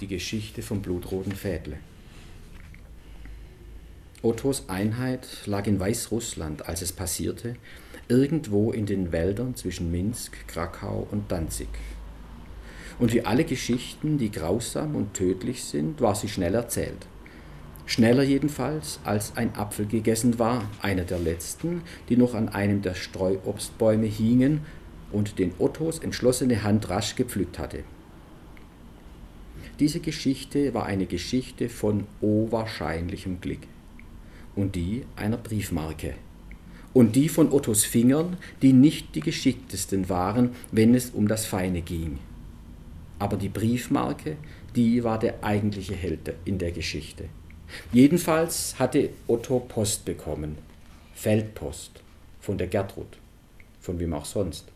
die Geschichte vom blutroten Fädle. Ottos Einheit lag in Weißrussland, als es passierte, irgendwo in den Wäldern zwischen Minsk, Krakau und Danzig. Und wie alle Geschichten, die grausam und tödlich sind, war sie schnell erzählt. Schneller jedenfalls, als ein Apfel gegessen war, einer der letzten, die noch an einem der Streuobstbäume hingen und den Ottos entschlossene Hand rasch gepflückt hatte. Diese Geschichte war eine Geschichte von owahrscheinlichem Glück und die einer Briefmarke. Und die von Ottos Fingern, die nicht die geschicktesten waren, wenn es um das Feine ging. Aber die Briefmarke, die war der eigentliche Held in der Geschichte. Jedenfalls hatte Otto Post bekommen, Feldpost, von der Gertrud, von wem auch sonst.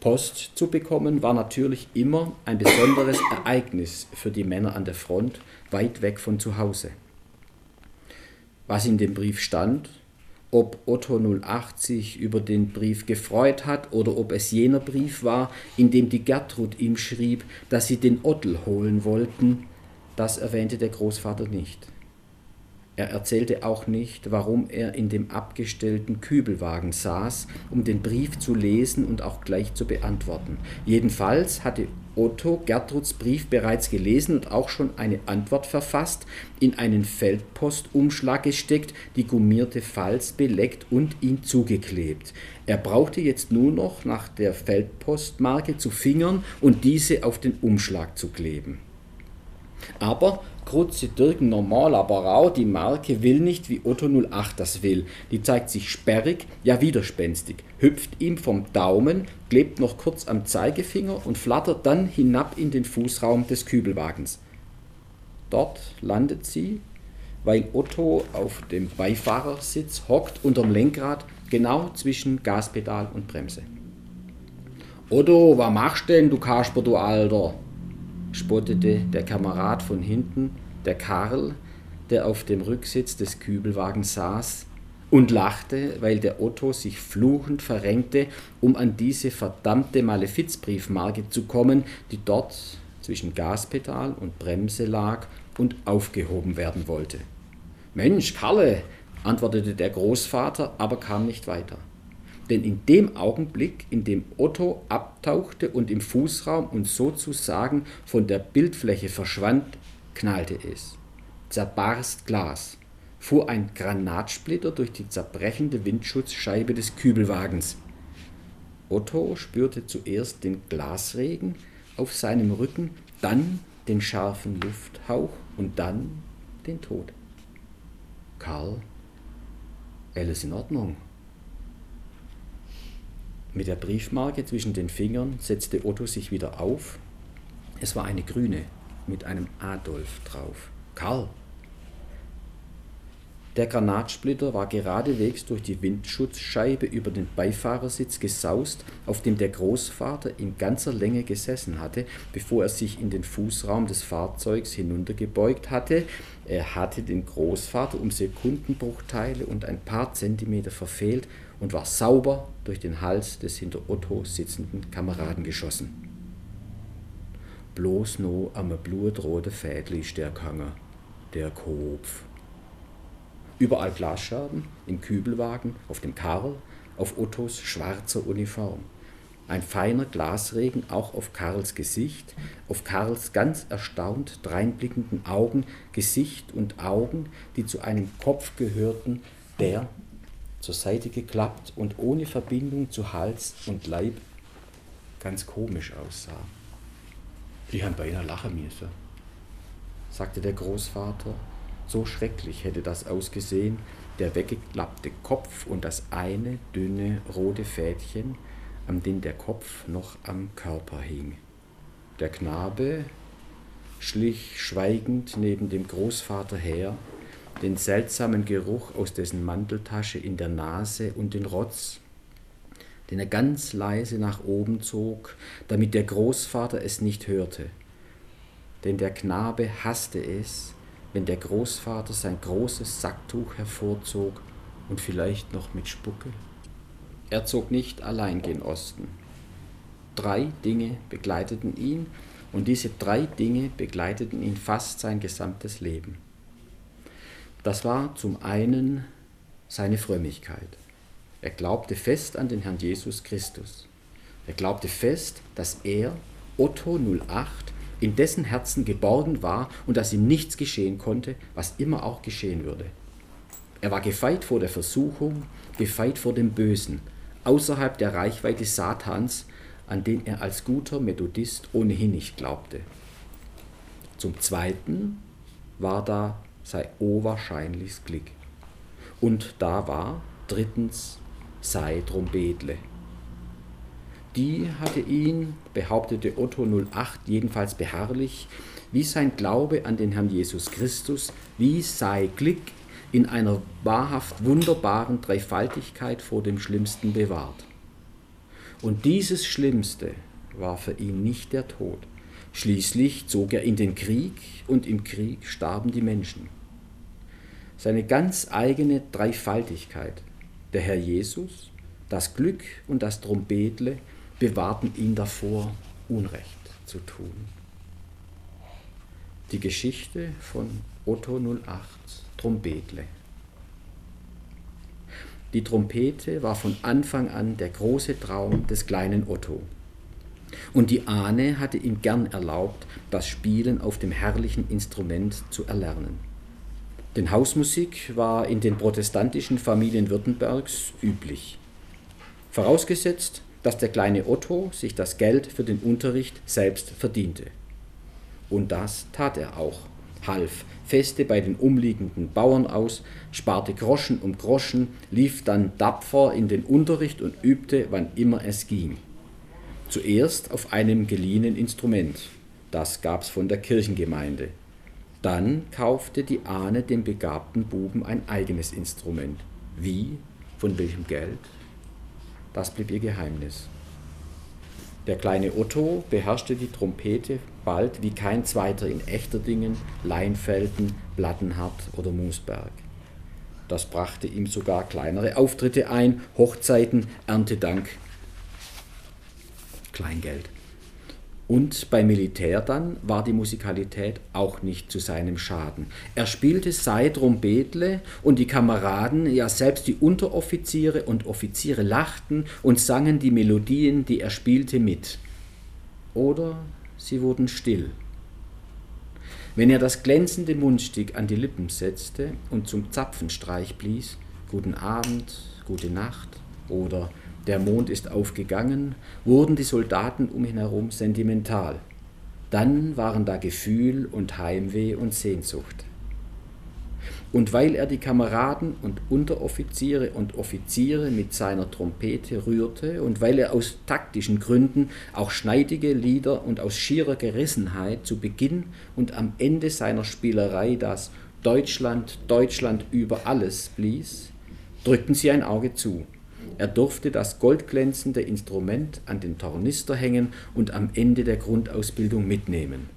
Post zu bekommen war natürlich immer ein besonderes Ereignis für die Männer an der Front, weit weg von zu Hause. Was in dem Brief stand, ob Otto 080 über den Brief gefreut hat oder ob es jener Brief war, in dem die Gertrud ihm schrieb, dass sie den Ottel holen wollten, das erwähnte der Großvater nicht. Er erzählte auch nicht, warum er in dem abgestellten Kübelwagen saß, um den Brief zu lesen und auch gleich zu beantworten. Jedenfalls hatte Otto Gertruds Brief bereits gelesen und auch schon eine Antwort verfasst, in einen Feldpostumschlag gesteckt, die gummierte Falz beleckt und ihn zugeklebt. Er brauchte jetzt nur noch nach der Feldpostmarke zu fingern und diese auf den Umschlag zu kleben. Aber Krutze Dirk normal, aber rau, die Marke will nicht, wie Otto 08 das will. Die zeigt sich sperrig, ja widerspenstig, hüpft ihm vom Daumen, klebt noch kurz am Zeigefinger und flattert dann hinab in den Fußraum des Kübelwagens. Dort landet sie, weil Otto auf dem Beifahrersitz hockt unterm Lenkrad, genau zwischen Gaspedal und Bremse. Otto, was machst denn, du Kasper, du Alter? spottete der Kamerad von hinten, der Karl, der auf dem Rücksitz des Kübelwagens saß, und lachte, weil der Otto sich fluchend verrenkte, um an diese verdammte Malefizbriefmarke zu kommen, die dort zwischen Gaspedal und Bremse lag und aufgehoben werden wollte. Mensch, Karle, antwortete der Großvater, aber kam nicht weiter. Denn in dem Augenblick, in dem Otto abtauchte und im Fußraum und sozusagen von der Bildfläche verschwand, knallte es. Zerbarst Glas, fuhr ein Granatsplitter durch die zerbrechende Windschutzscheibe des Kübelwagens. Otto spürte zuerst den Glasregen auf seinem Rücken, dann den scharfen Lufthauch und dann den Tod. Karl, alles in Ordnung, mit der Briefmarke zwischen den Fingern setzte Otto sich wieder auf. Es war eine grüne mit einem Adolf drauf. Karl! Der Granatsplitter war geradewegs durch die Windschutzscheibe über den Beifahrersitz gesaust, auf dem der Großvater in ganzer Länge gesessen hatte, bevor er sich in den Fußraum des Fahrzeugs hinuntergebeugt hatte. Er hatte den Großvater um Sekundenbruchteile und ein paar Zentimeter verfehlt und war sauber durch den Hals des hinter Otto sitzenden Kameraden geschossen. Bloß no am blutrote Fädli ist der Kanger, der Kopf. Überall Glasscherben, im Kübelwagen, auf dem Karl, auf Ottos schwarzer Uniform. Ein feiner Glasregen auch auf Karls Gesicht, auf Karls ganz erstaunt dreinblickenden Augen, Gesicht und Augen, die zu einem Kopf gehörten, der zur Seite geklappt und ohne Verbindung zu Hals und Leib ganz komisch aussah. Die haben beinahe lachen müssen, sagte der Großvater. So schrecklich hätte das ausgesehen, der weggeklappte Kopf und das eine dünne rote Fädchen, an dem der Kopf noch am Körper hing. Der Knabe schlich schweigend neben dem Großvater her, den seltsamen Geruch aus dessen Manteltasche in der Nase und den Rotz, den er ganz leise nach oben zog, damit der Großvater es nicht hörte. Denn der Knabe hasste es, wenn der Großvater sein großes Sacktuch hervorzog und vielleicht noch mit Spucke. Er zog nicht allein gen Osten. Drei Dinge begleiteten ihn, Und diese drei Dinge begleiteten ihn fast sein gesamtes Leben. Das war zum einen seine Frömmigkeit. Er glaubte fest an den Herrn Jesus Christus. Er glaubte fest, dass er, Otto 08, in dessen Herzen geborgen war und dass ihm nichts geschehen konnte, was immer auch geschehen würde. Er war gefeit vor der Versuchung, gefeit vor dem Bösen, außerhalb der Reichweite Satans, an den er als guter Methodist ohnehin nicht glaubte. Zum Zweiten war da sei oberscheinliches Glück. Und da war drittens sei Trompetle. Die hatte ihn, behauptete Otto 08 jedenfalls beharrlich, wie sein Glaube an den Herrn Jesus Christus, wie sei Glück in einer wahrhaft wunderbaren Dreifaltigkeit vor dem Schlimmsten bewahrt. Und dieses Schlimmste war für ihn nicht der Tod. Schließlich zog er in den Krieg und im Krieg starben die Menschen. Seine ganz eigene Dreifaltigkeit, der Herr Jesus, das Glück und das Trompetle, bewahrten ihn davor, Unrecht zu tun. Die Geschichte von Otto 08 Trompetle. Die Trompete war von Anfang an der große Traum des kleinen Otto. Und die Ahne hatte ihm gern erlaubt, das Spielen auf dem herrlichen Instrument zu erlernen. Denn Hausmusik war in den protestantischen Familien Württembergs üblich. Vorausgesetzt, dass der kleine Otto sich das Geld für den Unterricht selbst verdiente. Und das tat er auch, half Feste bei den umliegenden Bauern aus, sparte Groschen um Groschen, lief dann tapfer in den Unterricht und übte, wann immer es ging. Zuerst auf einem geliehenen Instrument, das gab's von der Kirchengemeinde. Dann kaufte die Ahne dem begabten Buben ein eigenes Instrument. Wie? Von welchem Geld? Das blieb ihr Geheimnis. Der kleine Otto beherrschte die Trompete bald wie kein zweiter in Echterdingen, Leinfelden, Plattenhardt oder Moosberg. Das brachte ihm sogar kleinere Auftritte ein, Hochzeiten, Erntedank, Kleingeld. Und beim Militär dann war die Musikalität auch nicht zu seinem Schaden. Er spielte sei Trompetle und die Kameraden, ja selbst die Unteroffiziere und Offiziere lachten und sangen die Melodien, die er spielte, mit. Oder sie wurden still. Wenn er das glänzende Mundstück an die Lippen setzte und zum Zapfenstreich blies, Guten Abend, gute Nacht oder der Mond ist aufgegangen, wurden die Soldaten um ihn herum sentimental. Dann waren da Gefühl und Heimweh und Sehnsucht. Und weil er die Kameraden und Unteroffiziere und Offiziere mit seiner Trompete rührte und weil er aus taktischen Gründen auch schneidige Lieder und aus schierer Gerissenheit zu Beginn und am Ende seiner Spielerei das Deutschland, Deutschland über alles blies, drückten sie ein Auge zu. Er durfte das goldglänzende Instrument an den Tornister hängen und am Ende der Grundausbildung mitnehmen.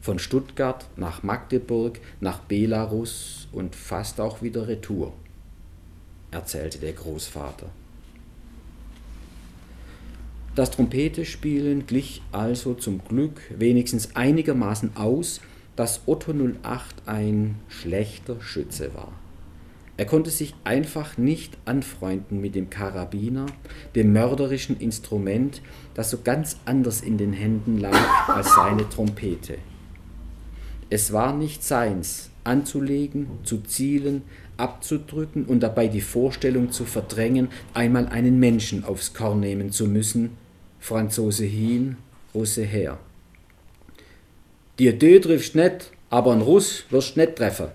Von Stuttgart nach Magdeburg, nach Belarus und fast auch wieder Retour, erzählte der Großvater. Das Trompetespielen glich also zum Glück wenigstens einigermaßen aus, dass Otto 08 ein schlechter Schütze war. Er konnte sich einfach nicht anfreunden mit dem Karabiner, dem mörderischen Instrument, das so ganz anders in den Händen lag als seine Trompete. Es war nicht seins, anzulegen, zu zielen, abzudrücken und dabei die Vorstellung zu verdrängen, einmal einen Menschen aufs Korn nehmen zu müssen, Franzose hin, Russe her. Dir Dö triffst nicht, aber ein Russ wirst nicht treffen.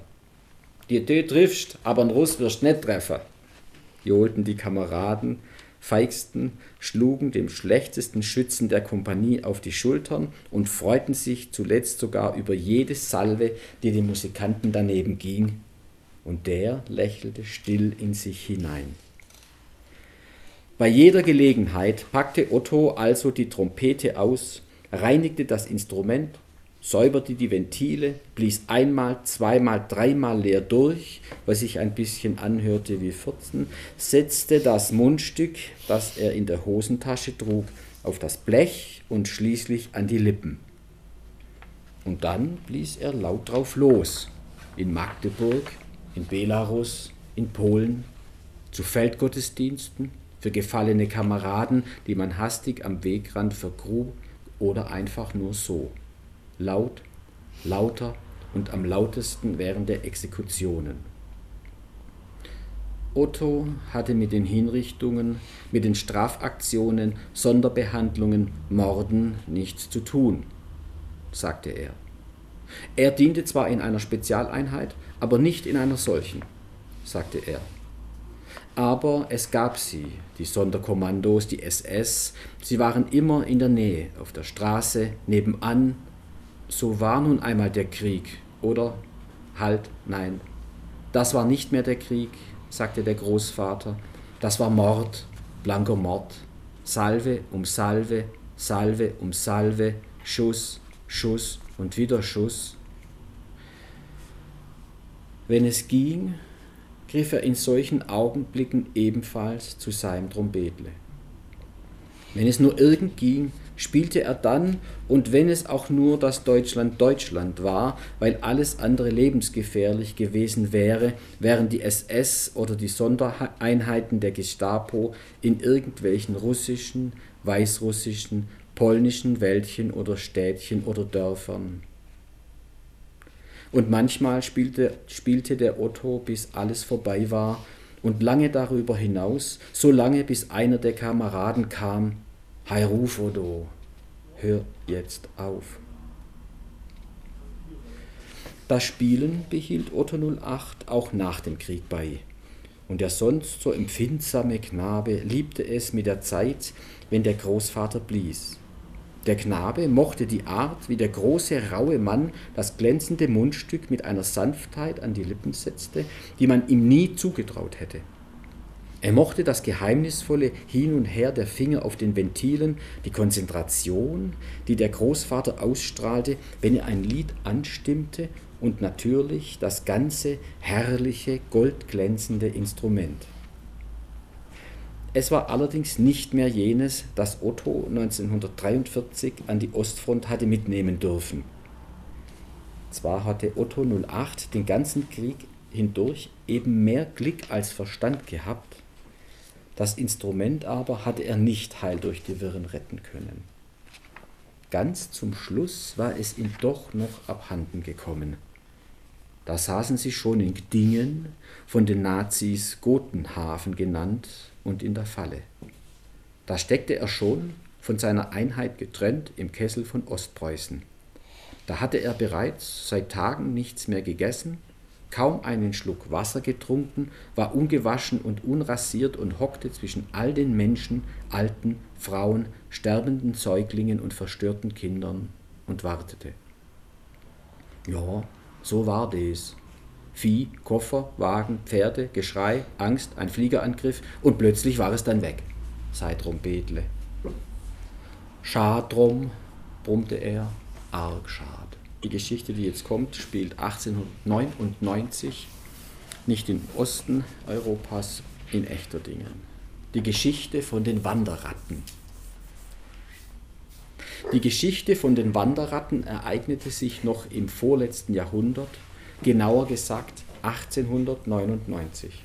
Dir Dö triffst, aber ein Russ wirst nicht treffen, johlten die Kameraden, feigsten, schlugen dem schlechtesten Schützen der Kompanie auf die Schultern und freuten sich zuletzt sogar über jede Salve, die dem Musikanten daneben ging, und der lächelte still in sich hinein. Bei jeder Gelegenheit packte Otto also die Trompete aus, reinigte das Instrument säuberte die Ventile, blies einmal, zweimal, dreimal leer durch, was sich ein bisschen anhörte wie Furzen, setzte das Mundstück, das er in der Hosentasche trug, auf das Blech und schließlich an die Lippen. Und dann blies er laut drauf los. In Magdeburg, in Belarus, in Polen, zu Feldgottesdiensten, für gefallene Kameraden, die man hastig am Wegrand vergrub oder einfach nur so. Laut, lauter und am lautesten während der Exekutionen. Otto hatte mit den Hinrichtungen, mit den Strafaktionen, Sonderbehandlungen, Morden nichts zu tun, sagte er. Er diente zwar in einer Spezialeinheit, aber nicht in einer solchen, sagte er. Aber es gab sie, die Sonderkommandos, die SS, sie waren immer in der Nähe, auf der Straße, nebenan. So war nun einmal der Krieg, oder? Halt, nein. Das war nicht mehr der Krieg, sagte der Großvater. Das war Mord, blanker Mord. Salve um Salve, Salve um Salve, Schuss, Schuss und wieder Schuss. Wenn es ging, griff er in solchen Augenblicken ebenfalls zu seinem Trompetle. Wenn es nur irgend ging, spielte er dann, und wenn es auch nur das Deutschland Deutschland war, weil alles andere lebensgefährlich gewesen wäre, während die SS oder die Sondereinheiten der Gestapo in irgendwelchen russischen, weißrussischen, polnischen Wäldchen oder Städtchen oder Dörfern. Und manchmal spielte, spielte der Otto, bis alles vorbei war, und lange darüber hinaus, so lange bis einer der Kameraden kam, Hei hör jetzt auf. Das Spielen behielt Otto 08 auch nach dem Krieg bei. Und der sonst so empfindsame Knabe liebte es mit der Zeit, wenn der Großvater blies. Der Knabe mochte die Art, wie der große, raue Mann das glänzende Mundstück mit einer Sanftheit an die Lippen setzte, die man ihm nie zugetraut hätte. Er mochte das geheimnisvolle Hin und Her der Finger auf den Ventilen, die Konzentration, die der Großvater ausstrahlte, wenn er ein Lied anstimmte und natürlich das ganze herrliche, goldglänzende Instrument. Es war allerdings nicht mehr jenes, das Otto 1943 an die Ostfront hatte mitnehmen dürfen. Zwar hatte Otto 08 den ganzen Krieg hindurch eben mehr Glück als Verstand gehabt, das Instrument aber hatte er nicht heil durch die Wirren retten können. Ganz zum Schluss war es ihm doch noch abhanden gekommen. Da saßen sie schon in Gdingen, von den Nazis Gotenhafen genannt, und in der Falle. Da steckte er schon, von seiner Einheit getrennt, im Kessel von Ostpreußen. Da hatte er bereits seit Tagen nichts mehr gegessen kaum einen Schluck Wasser getrunken, war ungewaschen und unrasiert und hockte zwischen all den Menschen, alten, Frauen, sterbenden Säuglingen und verstörten Kindern und wartete. Ja, so war das. Vieh, Koffer, Wagen, Pferde, Geschrei, Angst, ein Fliegerangriff und plötzlich war es dann weg. Sei Trompetle. Schad drum, brummte er, arg schad. Die Geschichte, die jetzt kommt, spielt 1899 nicht im Osten Europas, in echter Dingen. Die Geschichte von den Wanderratten. Die Geschichte von den Wanderratten ereignete sich noch im vorletzten Jahrhundert, genauer gesagt 1899.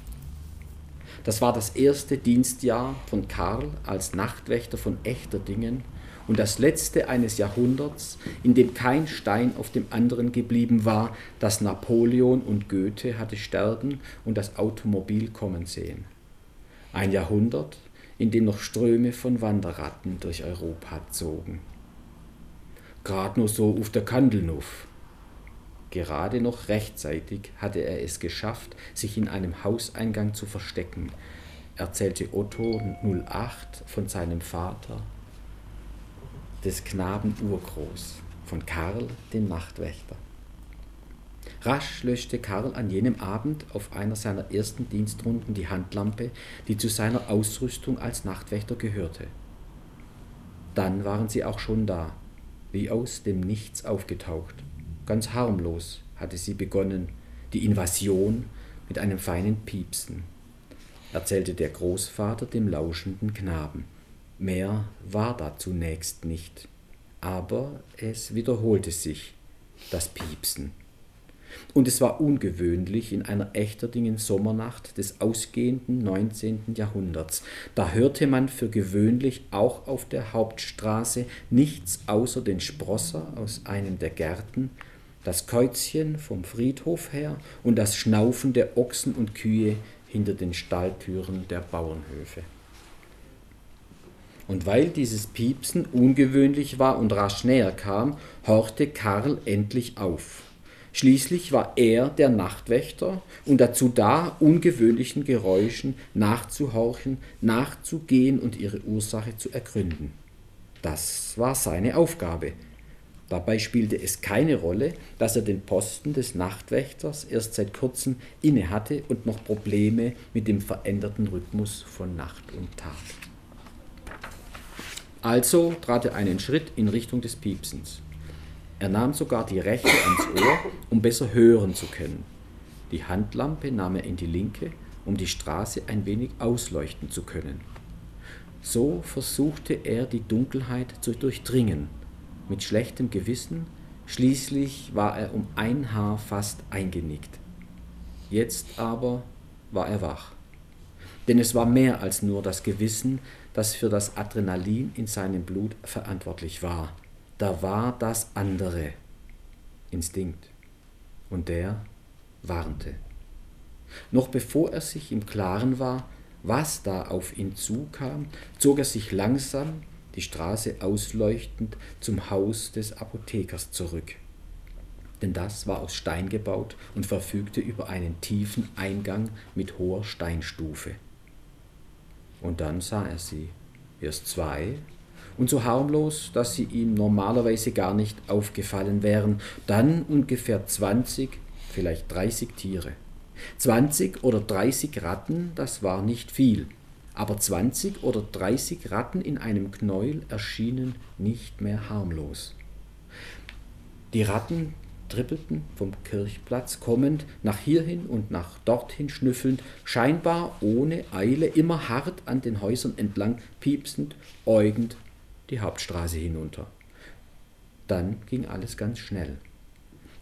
Das war das erste Dienstjahr von Karl als Nachtwächter von Echterdingen und das letzte eines Jahrhunderts, in dem kein Stein auf dem anderen geblieben war, das Napoleon und Goethe hatte sterben und das Automobil kommen sehen. Ein Jahrhundert, in dem noch Ströme von Wanderratten durch Europa zogen. Gerade nur so auf der Kandelnuff. Gerade noch rechtzeitig hatte er es geschafft, sich in einem Hauseingang zu verstecken, erzählte Otto 08 von seinem Vater des Knaben Urgroß von Karl, dem Nachtwächter. Rasch löschte Karl an jenem Abend auf einer seiner ersten Dienstrunden die Handlampe, die zu seiner Ausrüstung als Nachtwächter gehörte. Dann waren sie auch schon da, wie aus dem Nichts aufgetaucht. Ganz harmlos hatte sie begonnen, die Invasion mit einem feinen Piepsen, erzählte der Großvater dem lauschenden Knaben. Mehr war da zunächst nicht, aber es wiederholte sich, das Piepsen. Und es war ungewöhnlich in einer echterdingen Sommernacht des ausgehenden 19. Jahrhunderts. Da hörte man für gewöhnlich auch auf der Hauptstraße nichts außer den Sprosser aus einem der Gärten, das Käuzchen vom Friedhof her und das Schnaufen der Ochsen und Kühe hinter den Stalltüren der Bauernhöfe. Und weil dieses Piepsen ungewöhnlich war und rasch näher kam, horchte Karl endlich auf. Schließlich war er der Nachtwächter und dazu da, ungewöhnlichen Geräuschen nachzuhorchen, nachzugehen und ihre Ursache zu ergründen. Das war seine Aufgabe. Dabei spielte es keine Rolle, dass er den Posten des Nachtwächters erst seit kurzem inne hatte und noch Probleme mit dem veränderten Rhythmus von Nacht und Tag. Also trat er einen Schritt in Richtung des Piepsens. Er nahm sogar die rechte ans Ohr, um besser hören zu können. Die Handlampe nahm er in die linke, um die Straße ein wenig ausleuchten zu können. So versuchte er die Dunkelheit zu durchdringen. Mit schlechtem Gewissen, schließlich war er um ein Haar fast eingenickt. Jetzt aber war er wach. Denn es war mehr als nur das Gewissen, das für das Adrenalin in seinem Blut verantwortlich war da war das andere Instinkt. Und der warnte. Noch bevor er sich im Klaren war, was da auf ihn zukam, zog er sich langsam, die Straße ausleuchtend, zum Haus des Apothekers zurück. Denn das war aus Stein gebaut und verfügte über einen tiefen Eingang mit hoher Steinstufe. Und dann sah er sie, erst zwei, und so harmlos, dass sie ihm normalerweise gar nicht aufgefallen wären. Dann ungefähr 20, vielleicht 30 Tiere. 20 oder 30 Ratten, das war nicht viel, aber 20 oder 30 Ratten in einem Knäuel erschienen nicht mehr harmlos. Die Ratten trippelten vom Kirchplatz kommend, nach hierhin und nach dorthin schnüffelnd, scheinbar ohne Eile, immer hart an den Häusern entlang, piepsend, äugend die Hauptstraße hinunter. Dann ging alles ganz schnell.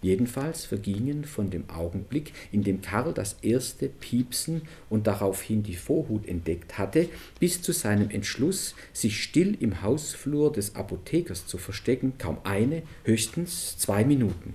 Jedenfalls vergingen von dem Augenblick, in dem Karl das erste Piepsen und daraufhin die Vorhut entdeckt hatte, bis zu seinem Entschluss, sich still im Hausflur des Apothekers zu verstecken, kaum eine, höchstens zwei Minuten.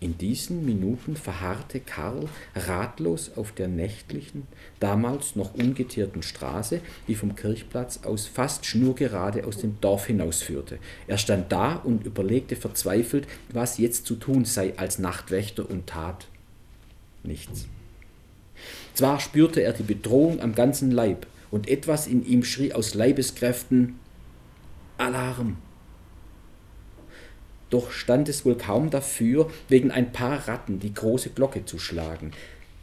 In diesen Minuten verharrte Karl ratlos auf der nächtlichen, damals noch ungeteerten Straße, die vom Kirchplatz aus fast schnurgerade aus dem Dorf hinausführte. Er stand da und überlegte verzweifelt, was jetzt zu tun sei als Nachtwächter und tat nichts. Zwar spürte er die Bedrohung am ganzen Leib, und etwas in ihm schrie aus Leibeskräften Alarm. Doch stand es wohl kaum dafür, wegen ein paar Ratten die große Glocke zu schlagen,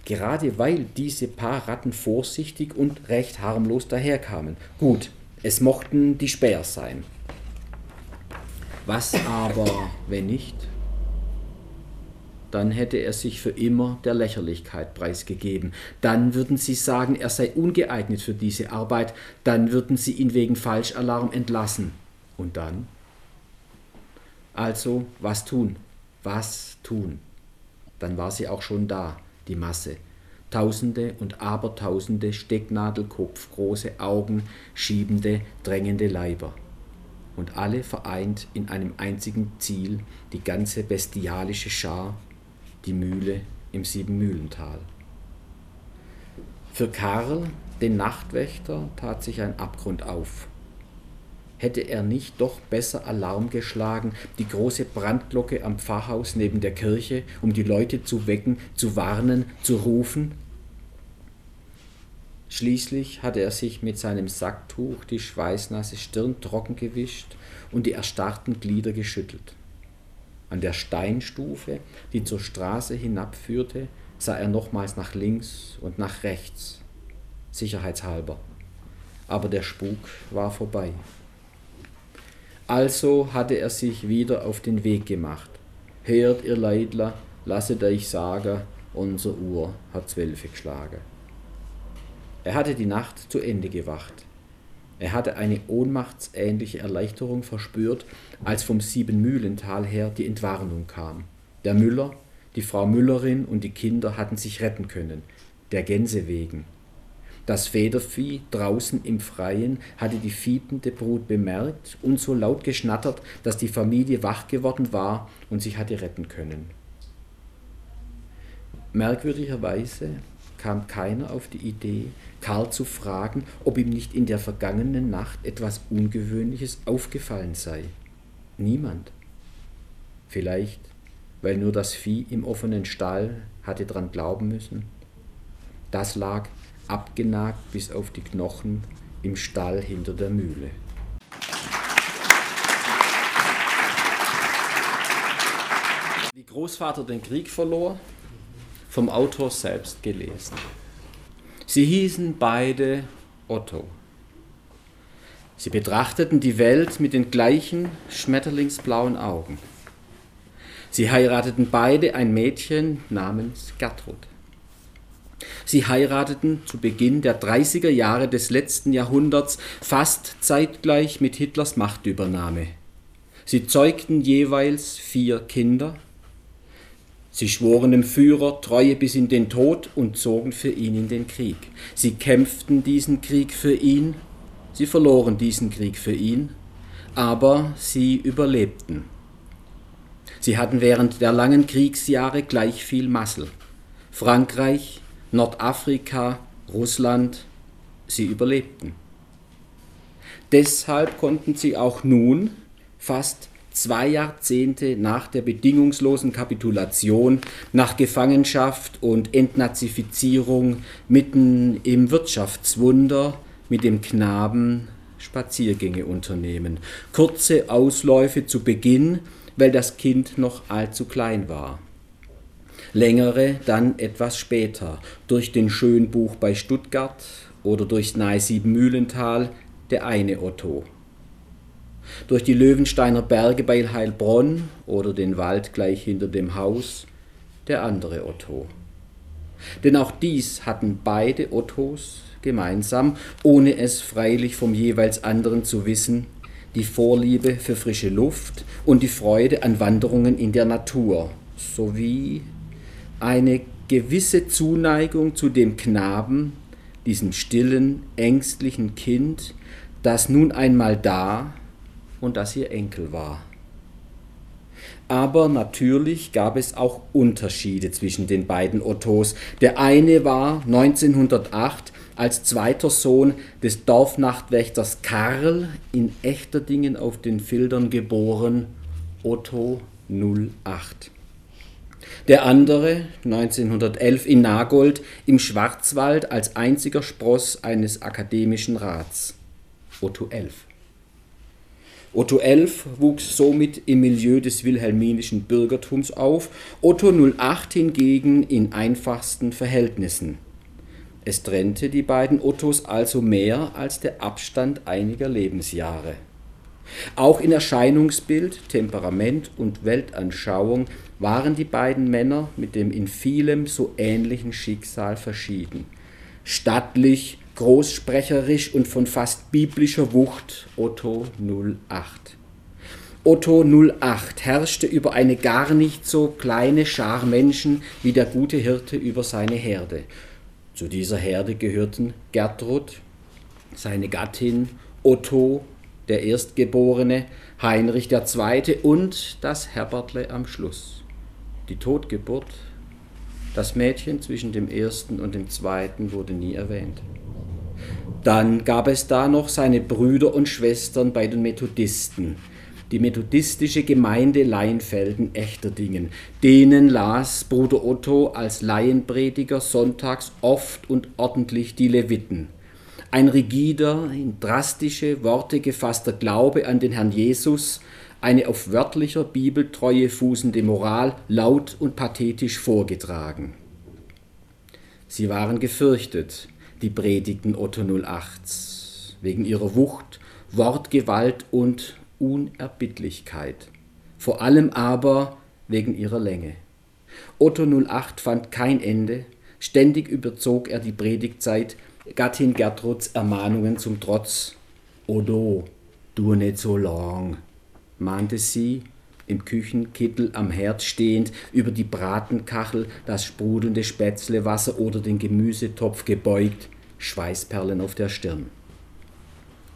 gerade weil diese paar Ratten vorsichtig und recht harmlos daherkamen. Gut, es mochten die Späher sein. Was aber, wenn nicht? Dann hätte er sich für immer der Lächerlichkeit preisgegeben. Dann würden sie sagen, er sei ungeeignet für diese Arbeit. Dann würden sie ihn wegen Falschalarm entlassen. Und dann? Also, was tun? Was tun? Dann war sie auch schon da, die Masse. Tausende und Abertausende Stecknadelkopfgroße Augen, schiebende, drängende Leiber. Und alle vereint in einem einzigen Ziel, die ganze bestialische Schar, die Mühle im Siebenmühlental. Für Karl, den Nachtwächter, tat sich ein Abgrund auf hätte er nicht doch besser Alarm geschlagen, die große Brandglocke am Pfarrhaus neben der Kirche, um die Leute zu wecken, zu warnen, zu rufen? Schließlich hatte er sich mit seinem Sacktuch die schweißnasse Stirn trocken gewischt und die erstarrten Glieder geschüttelt. An der Steinstufe, die zur Straße hinabführte, sah er nochmals nach links und nach rechts, sicherheitshalber. Aber der Spuk war vorbei. Also hatte er sich wieder auf den Weg gemacht. Hört, ihr Leidler, lasset euch sagen, unser Uhr hat zwölfe geschlagen. Er hatte die Nacht zu Ende gewacht. Er hatte eine ohnmachtsähnliche Erleichterung verspürt, als vom Siebenmühlental her die Entwarnung kam. Der Müller, die Frau Müllerin und die Kinder hatten sich retten können, der Gänse wegen. Das Federvieh draußen im Freien hatte die fiepende Brut bemerkt und so laut geschnattert, dass die Familie wach geworden war und sich hatte retten können. Merkwürdigerweise kam keiner auf die Idee, Karl zu fragen, ob ihm nicht in der vergangenen Nacht etwas Ungewöhnliches aufgefallen sei. Niemand. Vielleicht, weil nur das Vieh im offenen Stall hatte dran glauben müssen. Das lag abgenagt bis auf die Knochen im Stall hinter der Mühle. Wie Großvater den Krieg verlor, vom Autor selbst gelesen. Sie hießen beide Otto. Sie betrachteten die Welt mit den gleichen schmetterlingsblauen Augen. Sie heirateten beide ein Mädchen namens Gertrud. Sie heirateten zu Beginn der 30er Jahre des letzten Jahrhunderts fast zeitgleich mit Hitlers Machtübernahme. Sie zeugten jeweils vier Kinder. Sie schworen dem Führer Treue bis in den Tod und zogen für ihn in den Krieg. Sie kämpften diesen Krieg für ihn, sie verloren diesen Krieg für ihn, aber sie überlebten. Sie hatten während der langen Kriegsjahre gleich viel Massel. Frankreich, Nordafrika, Russland, sie überlebten. Deshalb konnten sie auch nun, fast zwei Jahrzehnte nach der bedingungslosen Kapitulation, nach Gefangenschaft und Entnazifizierung mitten im Wirtschaftswunder mit dem Knaben Spaziergänge unternehmen. Kurze Ausläufe zu Beginn, weil das Kind noch allzu klein war längere dann etwas später, durch den Schönbuch bei Stuttgart oder durchs nahe Siebenmühlental, der eine Otto. Durch die Löwensteiner Berge bei Heilbronn oder den Wald gleich hinter dem Haus, der andere Otto. Denn auch dies hatten beide Ottos gemeinsam, ohne es freilich vom jeweils anderen zu wissen, die Vorliebe für frische Luft und die Freude an Wanderungen in der Natur, sowie eine gewisse Zuneigung zu dem Knaben, diesem stillen, ängstlichen Kind, das nun einmal da und das ihr Enkel war. Aber natürlich gab es auch Unterschiede zwischen den beiden Ottos. Der eine war 1908 als zweiter Sohn des Dorfnachtwächters Karl in Echterdingen auf den Fildern geboren, Otto 08 der andere 1911 in Nagold im Schwarzwald als einziger Spross eines akademischen Rats, Otto XI. Otto XI wuchs somit im Milieu des wilhelminischen Bürgertums auf, Otto 08 hingegen in einfachsten Verhältnissen. Es trennte die beiden Ottos also mehr als der Abstand einiger Lebensjahre. Auch in Erscheinungsbild, Temperament und Weltanschauung waren die beiden Männer mit dem in vielem so ähnlichen Schicksal verschieden. Stattlich, großsprecherisch und von fast biblischer Wucht Otto 08. Otto 08 herrschte über eine gar nicht so kleine Schar Menschen wie der gute Hirte über seine Herde. Zu dieser Herde gehörten Gertrud, seine Gattin, Otto, der Erstgeborene, Heinrich II. und das Herbertle am Schluss. Die Totgeburt, das Mädchen zwischen dem ersten und dem zweiten wurde nie erwähnt. Dann gab es da noch seine Brüder und Schwestern bei den Methodisten, die methodistische Gemeinde Leinfelden Echterdingen. Denen las Bruder Otto als Laienprediger sonntags oft und ordentlich die Leviten ein rigider, in drastische Worte gefasster Glaube an den Herrn Jesus, eine auf wörtlicher Bibeltreue fußende Moral, laut und pathetisch vorgetragen. Sie waren gefürchtet, die Predigten Otto 08, wegen ihrer Wucht, Wortgewalt und Unerbittlichkeit, vor allem aber wegen ihrer Länge. Otto 08 fand kein Ende, ständig überzog er die Predigtzeit Gattin Gertruds Ermahnungen zum Trotz. Odo, du nicht so lang, mahnte sie, im Küchenkittel am Herd stehend, über die Bratenkachel das sprudelnde Spätzlewasser oder den Gemüsetopf gebeugt, Schweißperlen auf der Stirn.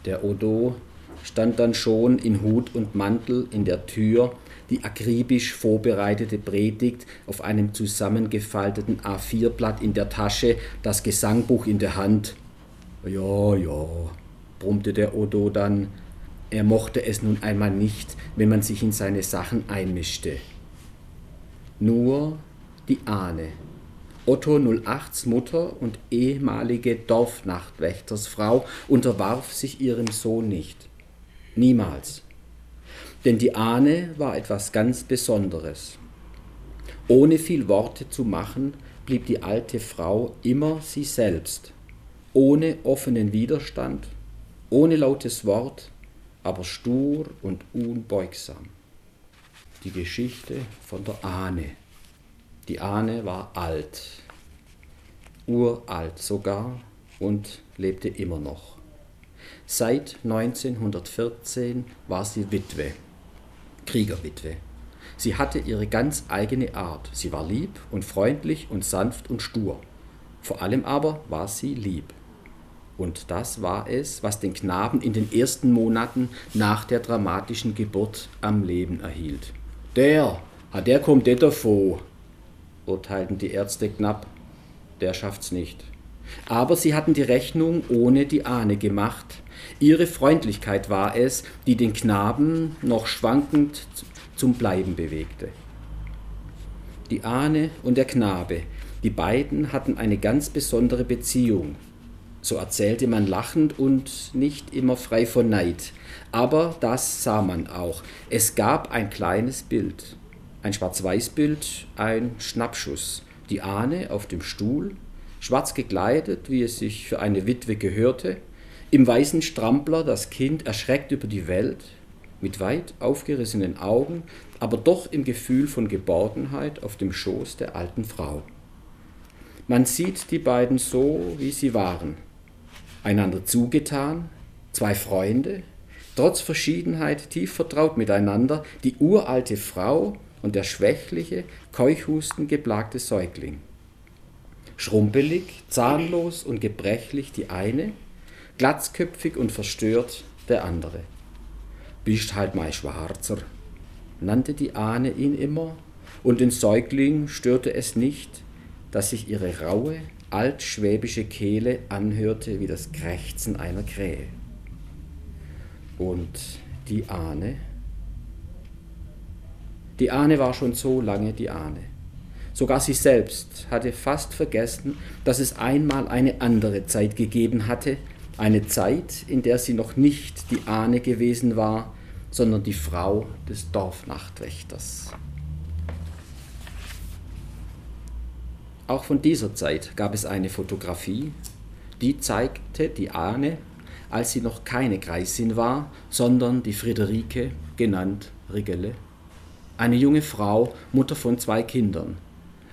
Der Odo stand dann schon in Hut und Mantel in der Tür, die akribisch vorbereitete Predigt auf einem zusammengefalteten A4-Blatt in der Tasche, das Gesangbuch in der Hand. Ja, ja, brummte der Odo dann, er mochte es nun einmal nicht, wenn man sich in seine Sachen einmischte. Nur die Ahne, Otto 08s Mutter und ehemalige Dorfnachtwächtersfrau, unterwarf sich ihrem Sohn nicht. Niemals. Denn die Ahne war etwas ganz Besonderes. Ohne viel Worte zu machen, blieb die alte Frau immer sie selbst, ohne offenen Widerstand, ohne lautes Wort, aber stur und unbeugsam. Die Geschichte von der Ahne. Die Ahne war alt, uralt sogar und lebte immer noch. Seit 1914 war sie Witwe, Kriegerwitwe. Sie hatte ihre ganz eigene Art. Sie war lieb und freundlich und sanft und stur. Vor allem aber war sie lieb. Und das war es, was den Knaben in den ersten Monaten nach der dramatischen Geburt am Leben erhielt. Der, ah, der kommt nicht davon, urteilten die Ärzte knapp. Der schafft's nicht. Aber sie hatten die Rechnung ohne die Ahne gemacht. Ihre Freundlichkeit war es, die den Knaben noch schwankend zum Bleiben bewegte. Die Ahne und der Knabe, die beiden hatten eine ganz besondere Beziehung, so erzählte man lachend und nicht immer frei von Neid. Aber das sah man auch. Es gab ein kleines Bild, ein Schwarz-Weiß-Bild, ein Schnappschuss. Die Ahne auf dem Stuhl, schwarz gekleidet, wie es sich für eine Witwe gehörte, im weißen Strampler das Kind erschreckt über die Welt, mit weit aufgerissenen Augen, aber doch im Gefühl von Geborgenheit auf dem Schoß der alten Frau. Man sieht die beiden so, wie sie waren, einander zugetan, zwei Freunde, trotz Verschiedenheit tief vertraut miteinander, die uralte Frau und der schwächliche, Keuchhusten geplagte Säugling. Schrumpelig, zahnlos und gebrechlich die eine, glatzköpfig und verstört der andere. Bist halt mal Schwarzer, nannte die Ahne ihn immer, und den Säugling störte es nicht, dass sich ihre raue, altschwäbische Kehle anhörte wie das Krächzen einer Krähe. Und die Ahne? Die Ahne war schon so lange die Ahne. Sogar sie selbst hatte fast vergessen, dass es einmal eine andere Zeit gegeben hatte, eine Zeit, in der sie noch nicht die Ahne gewesen war, sondern die Frau des Dorfnachtwächters. Auch von dieser Zeit gab es eine Fotografie, die zeigte die Ahne, als sie noch keine Greisin war, sondern die Friederike, genannt Rigelle. Eine junge Frau, Mutter von zwei Kindern.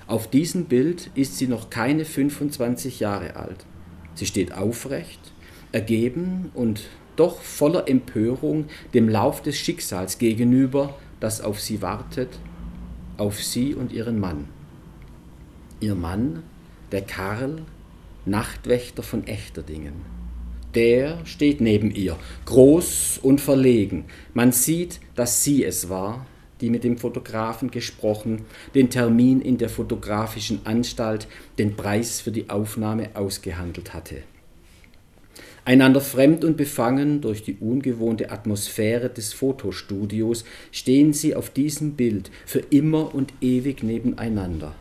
Auf diesem Bild ist sie noch keine 25 Jahre alt. Sie steht aufrecht, ergeben und doch voller Empörung dem Lauf des Schicksals gegenüber, das auf sie wartet, auf sie und ihren Mann. Ihr Mann, der Karl, Nachtwächter von Echterdingen. Der steht neben ihr, groß und verlegen. Man sieht, dass sie es war, die mit dem Fotografen gesprochen, den Termin in der fotografischen Anstalt, den Preis für die Aufnahme ausgehandelt hatte. Einander fremd und befangen durch die ungewohnte Atmosphäre des Fotostudios stehen sie auf diesem Bild für immer und ewig nebeneinander.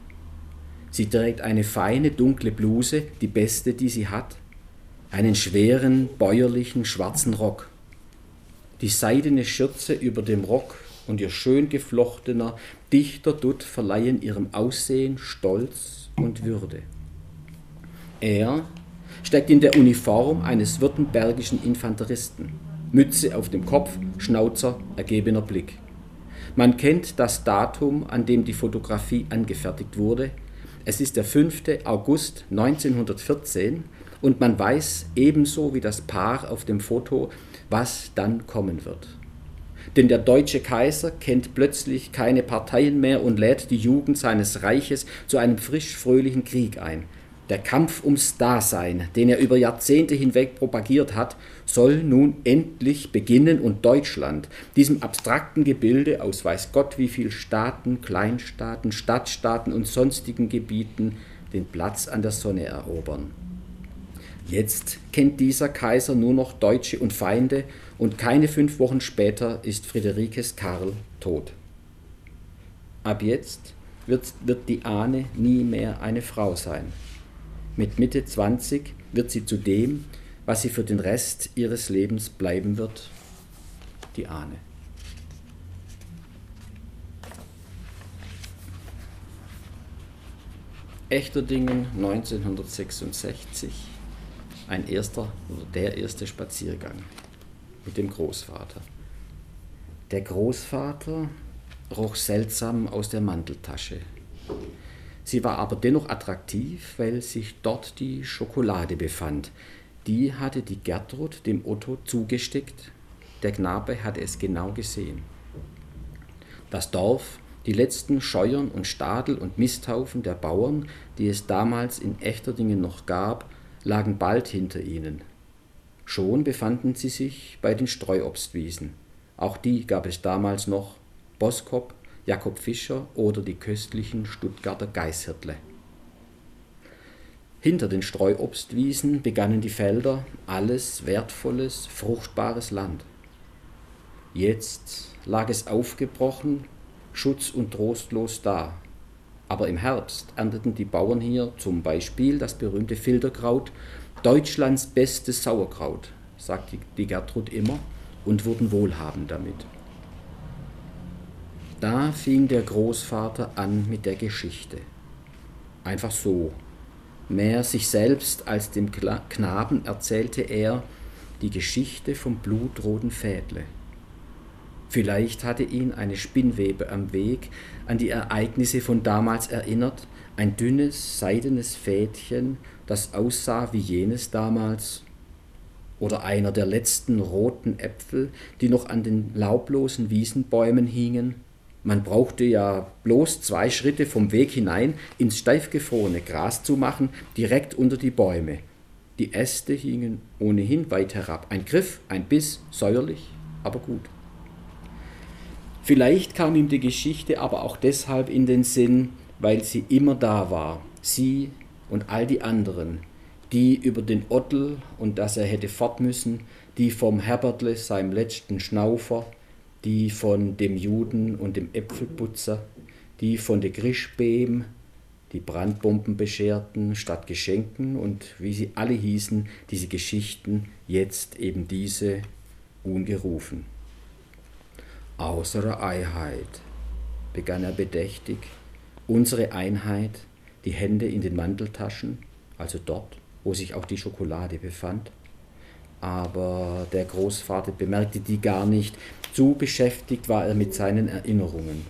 Sie trägt eine feine dunkle Bluse, die beste, die sie hat, einen schweren, bäuerlichen schwarzen Rock. Die seidene Schürze über dem Rock und ihr schön geflochtener, dichter Dutt verleihen ihrem Aussehen Stolz und Würde. Er steckt in der Uniform eines württembergischen Infanteristen, Mütze auf dem Kopf, Schnauzer, ergebener Blick. Man kennt das Datum, an dem die Fotografie angefertigt wurde, es ist der 5. August 1914 und man weiß ebenso wie das Paar auf dem Foto, was dann kommen wird. Denn der deutsche Kaiser kennt plötzlich keine Parteien mehr und lädt die Jugend seines Reiches zu einem frisch-fröhlichen Krieg ein. Der Kampf ums Dasein, den er über Jahrzehnte hinweg propagiert hat, soll nun endlich beginnen und Deutschland, diesem abstrakten Gebilde aus weiß Gott wie viel Staaten, Kleinstaaten, Stadtstaaten und sonstigen Gebieten, den Platz an der Sonne erobern. Jetzt kennt dieser Kaiser nur noch Deutsche und Feinde und keine fünf Wochen später ist Friederikes Karl tot. Ab jetzt wird, wird die Ahne nie mehr eine Frau sein. Mit Mitte 20 wird sie zu dem, was sie für den Rest ihres Lebens bleiben wird, die Ahne. Echterdingen 1966, ein erster oder der erste Spaziergang mit dem Großvater. Der Großvater roch seltsam aus der Manteltasche. Sie war aber dennoch attraktiv, weil sich dort die Schokolade befand. Die hatte die Gertrud dem Otto zugesteckt. Der Knabe hatte es genau gesehen. Das Dorf, die letzten Scheuern und Stadel und Misthaufen der Bauern, die es damals in Echterdingen noch gab, lagen bald hinter ihnen. Schon befanden sie sich bei den Streuobstwiesen. Auch die gab es damals noch. Boskop, Jakob Fischer oder die köstlichen Stuttgarter Geißhirtle. Hinter den Streuobstwiesen begannen die Felder, alles wertvolles, fruchtbares Land. Jetzt lag es aufgebrochen, schutz- und trostlos da. Aber im Herbst ernteten die Bauern hier zum Beispiel das berühmte Filterkraut, Deutschlands bestes Sauerkraut, sagte die Gertrud immer, und wurden wohlhabend damit. Da fing der Großvater an mit der Geschichte. Einfach so. Mehr sich selbst als dem Knaben erzählte er die Geschichte vom blutroten Fädle. Vielleicht hatte ihn eine Spinnwebe am Weg an die Ereignisse von damals erinnert, ein dünnes, seidenes Fädchen, das aussah wie jenes damals, oder einer der letzten roten Äpfel, die noch an den laublosen Wiesenbäumen hingen, man brauchte ja bloß zwei Schritte vom Weg hinein ins steifgefrorene Gras zu machen, direkt unter die Bäume. Die Äste hingen ohnehin weit herab. Ein Griff, ein Biss, säuerlich, aber gut. Vielleicht kam ihm die Geschichte aber auch deshalb in den Sinn, weil sie immer da war, sie und all die anderen, die über den Ottel und dass er hätte fort müssen, die vom Herbertle, seinem letzten Schnaufer, die von dem Juden und dem Äpfelputzer, die von der Grischbeem, die Brandbomben bescherten statt Geschenken und wie sie alle hießen, diese Geschichten, jetzt eben diese ungerufen. Außere Einheit, begann er bedächtig, unsere Einheit, die Hände in den Manteltaschen, also dort, wo sich auch die Schokolade befand, aber der Großvater bemerkte die gar nicht, zu beschäftigt war er mit seinen Erinnerungen.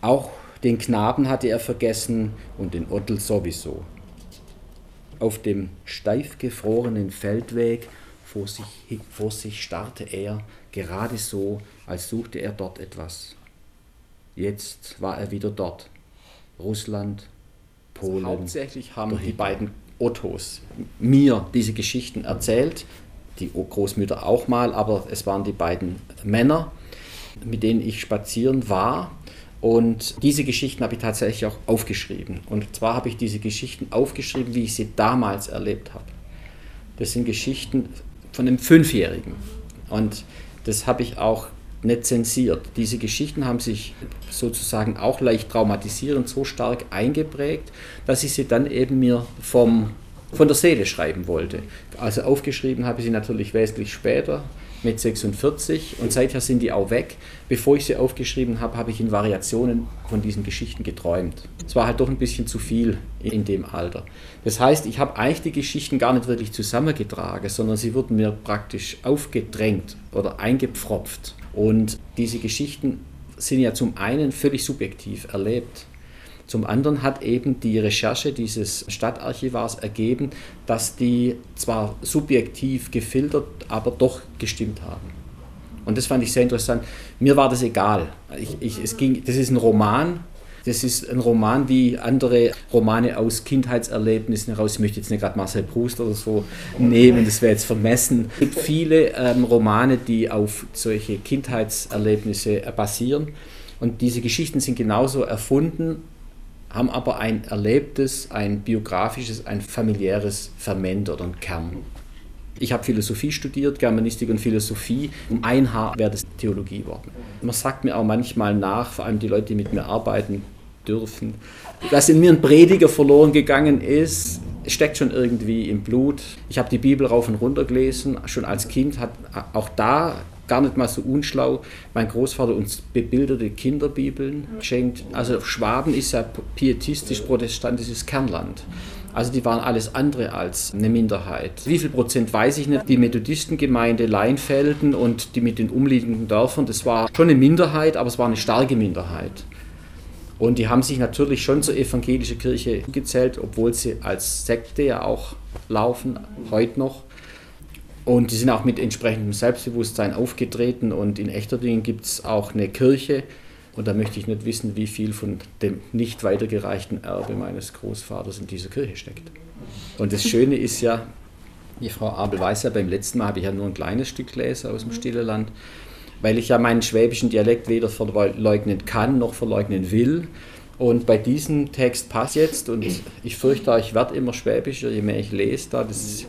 Auch den Knaben hatte er vergessen und den Ottel sowieso. Auf dem steif gefrorenen Feldweg vor sich, vor sich starrte er, gerade so, als suchte er dort etwas. Jetzt war er wieder dort. Russland, Polen. Also hauptsächlich haben die beiden Ottos mir diese Geschichten erzählt die Großmütter auch mal, aber es waren die beiden Männer, mit denen ich spazieren war. Und diese Geschichten habe ich tatsächlich auch aufgeschrieben. Und zwar habe ich diese Geschichten aufgeschrieben, wie ich sie damals erlebt habe. Das sind Geschichten von einem Fünfjährigen. Und das habe ich auch nicht zensiert. Diese Geschichten haben sich sozusagen auch leicht traumatisierend so stark eingeprägt, dass ich sie dann eben mir vom von der Seele schreiben wollte. Also aufgeschrieben habe ich sie natürlich wesentlich später, mit 46 und seither sind die auch weg. Bevor ich sie aufgeschrieben habe, habe ich in Variationen von diesen Geschichten geträumt. Es war halt doch ein bisschen zu viel in dem Alter. Das heißt, ich habe eigentlich die Geschichten gar nicht wirklich zusammengetragen, sondern sie wurden mir praktisch aufgedrängt oder eingepfropft. Und diese Geschichten sind ja zum einen völlig subjektiv erlebt Zum anderen hat eben die Recherche dieses Stadtarchivars ergeben, dass die zwar subjektiv gefiltert, aber doch gestimmt haben. Und das fand ich sehr interessant. Mir war das egal. Ich, ich, es ging, das ist ein Roman, das ist ein Roman wie andere Romane aus Kindheitserlebnissen heraus. Ich möchte jetzt nicht gerade Marcel Proust oder so nehmen, das wäre jetzt vermessen. Es gibt viele ähm, Romane, die auf solche Kindheitserlebnisse basieren. Und diese Geschichten sind genauso erfunden, haben aber ein erlebtes, ein biografisches, ein familiäres Ferment oder einen Kern. Ich habe Philosophie studiert, Germanistik und Philosophie. Um ein Haar wäre das Theologie geworden. Man sagt mir auch manchmal nach, vor allem die Leute, die mit mir arbeiten dürfen, dass in mir ein Prediger verloren gegangen ist. steckt schon irgendwie im Blut. Ich habe die Bibel rauf und runter gelesen. Schon als Kind hat auch da gar nicht mal so unschlau, mein Großvater uns bebilderte Kinderbibeln geschenkt. Also Schwaben ist ja pietistisch-protestantisches Kernland. Also die waren alles andere als eine Minderheit. Wie viel Prozent weiß ich nicht. Die Methodistengemeinde Leinfelden und die mit den umliegenden Dörfern, das war schon eine Minderheit, aber es war eine starke Minderheit. Und die haben sich natürlich schon zur evangelischen Kirche gezählt, obwohl sie als Sekte ja auch laufen, heute noch. Und die sind auch mit entsprechendem Selbstbewusstsein aufgetreten und in Echterdingen gibt es auch eine Kirche. Und da möchte ich nicht wissen, wie viel von dem nicht weitergereichten Erbe meines Großvaters in dieser Kirche steckt. Und das Schöne ist ja, die Frau Abel weiß ja, beim letzten Mal habe ich ja nur ein kleines Stück gelesen aus dem Stille Land, weil ich ja meinen schwäbischen Dialekt weder verleugnen kann noch verleugnen will. Und bei diesem Text passt jetzt, und ich fürchte, ich werde immer schwäbischer, je mehr ich lese da. Das ist,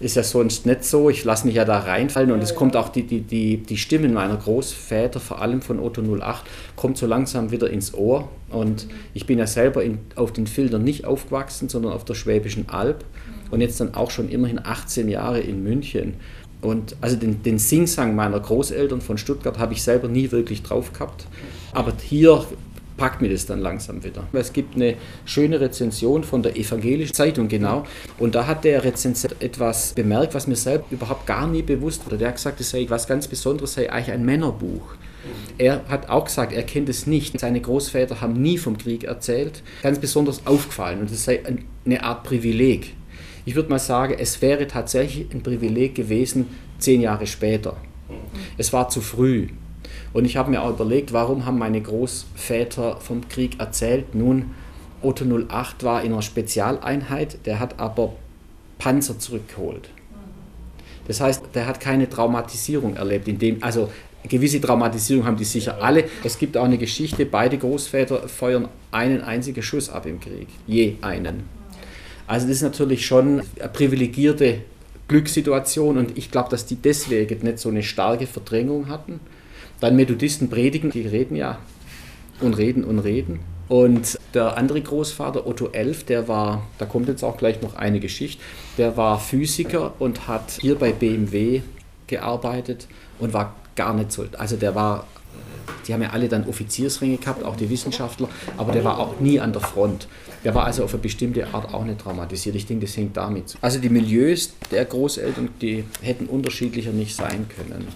ist ja sonst nicht so. Ich lasse mich ja da reinfallen und es kommt auch die, die, die, die Stimmen meiner Großväter, vor allem von Otto 08, kommt so langsam wieder ins Ohr. Und ich bin ja selber in, auf den Filtern nicht aufgewachsen, sondern auf der Schwäbischen Alb und jetzt dann auch schon immerhin 18 Jahre in München. Und also den, den Singsang meiner Großeltern von Stuttgart habe ich selber nie wirklich drauf gehabt. Aber hier packt mir das dann langsam wieder. Es gibt eine schöne Rezension von der Evangelischen Zeitung, genau. Und da hat der Rezensent etwas bemerkt, was mir selbst überhaupt gar nie bewusst wurde. Der hat gesagt, es sei etwas ganz Besonderes, sei eigentlich ein Männerbuch. Er hat auch gesagt, er kennt es nicht. Seine Großväter haben nie vom Krieg erzählt. Ganz besonders aufgefallen und es sei eine Art Privileg. Ich würde mal sagen, es wäre tatsächlich ein Privileg gewesen, zehn Jahre später. Es war zu früh. Und ich habe mir auch überlegt, warum haben meine Großväter vom Krieg erzählt? Nun, Otto 08 war in einer Spezialeinheit, der hat aber Panzer zurückgeholt. Das heißt, der hat keine Traumatisierung erlebt, in dem, also gewisse Traumatisierung haben die sicher alle. Es gibt auch eine Geschichte, beide Großväter feuern einen einzigen Schuss ab im Krieg, je einen. Also das ist natürlich schon eine privilegierte Glückssituation und ich glaube, dass die deswegen nicht so eine starke Verdrängung hatten. Dann Methodisten predigen, die reden ja und reden und reden. Und der andere Großvater, Otto Elf, der war, da kommt jetzt auch gleich noch eine Geschichte, der war Physiker und hat hier bei BMW gearbeitet und war gar nicht so, also der war, die haben ja alle dann Offiziersringe gehabt, auch die Wissenschaftler, aber der war auch nie an der Front. Der war also auf eine bestimmte Art auch nicht traumatisiert. Ich denke, das hängt damit. Also die Milieus der Großeltern, die hätten unterschiedlicher nicht sein können.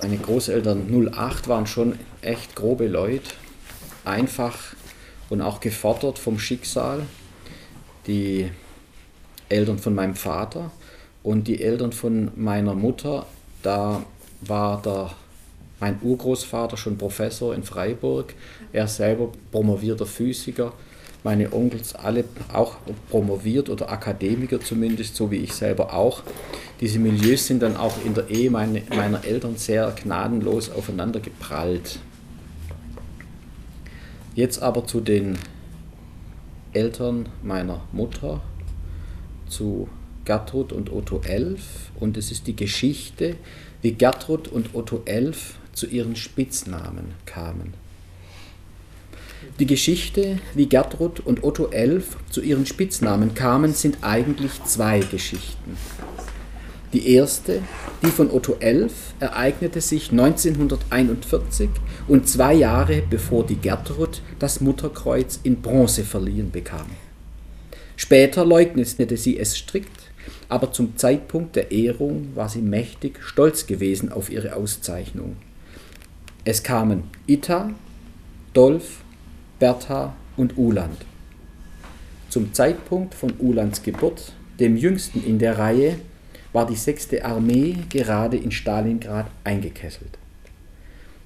Meine Großeltern 08 waren schon echt grobe Leute, einfach und auch gefordert vom Schicksal. Die Eltern von meinem Vater und die Eltern von meiner Mutter, da war der, mein Urgroßvater schon Professor in Freiburg, er selber promovierter Physiker, meine Onkels alle auch promoviert oder Akademiker zumindest, so wie ich selber auch diese Milieus sind dann auch in der Ehe meine, meiner Eltern sehr gnadenlos aufeinander geprallt. Jetzt aber zu den Eltern meiner Mutter, zu Gertrud und Otto Elf. Und es ist die Geschichte, wie Gertrud und Otto Elf zu ihren Spitznamen kamen. Die Geschichte, wie Gertrud und Otto Elf zu ihren Spitznamen kamen, sind eigentlich zwei Geschichten. Die erste, die von Otto Elf, ereignete sich 1941 und zwei Jahre bevor die Gertrud das Mutterkreuz in Bronze verliehen bekam. Später leugnete sie es strikt, aber zum Zeitpunkt der Ehrung war sie mächtig stolz gewesen auf ihre Auszeichnung. Es kamen Ita, Dolf, Bertha, und Uland. Zum Zeitpunkt von Ulands Geburt, dem jüngsten in der Reihe, war die 6. Armee gerade in Stalingrad eingekesselt.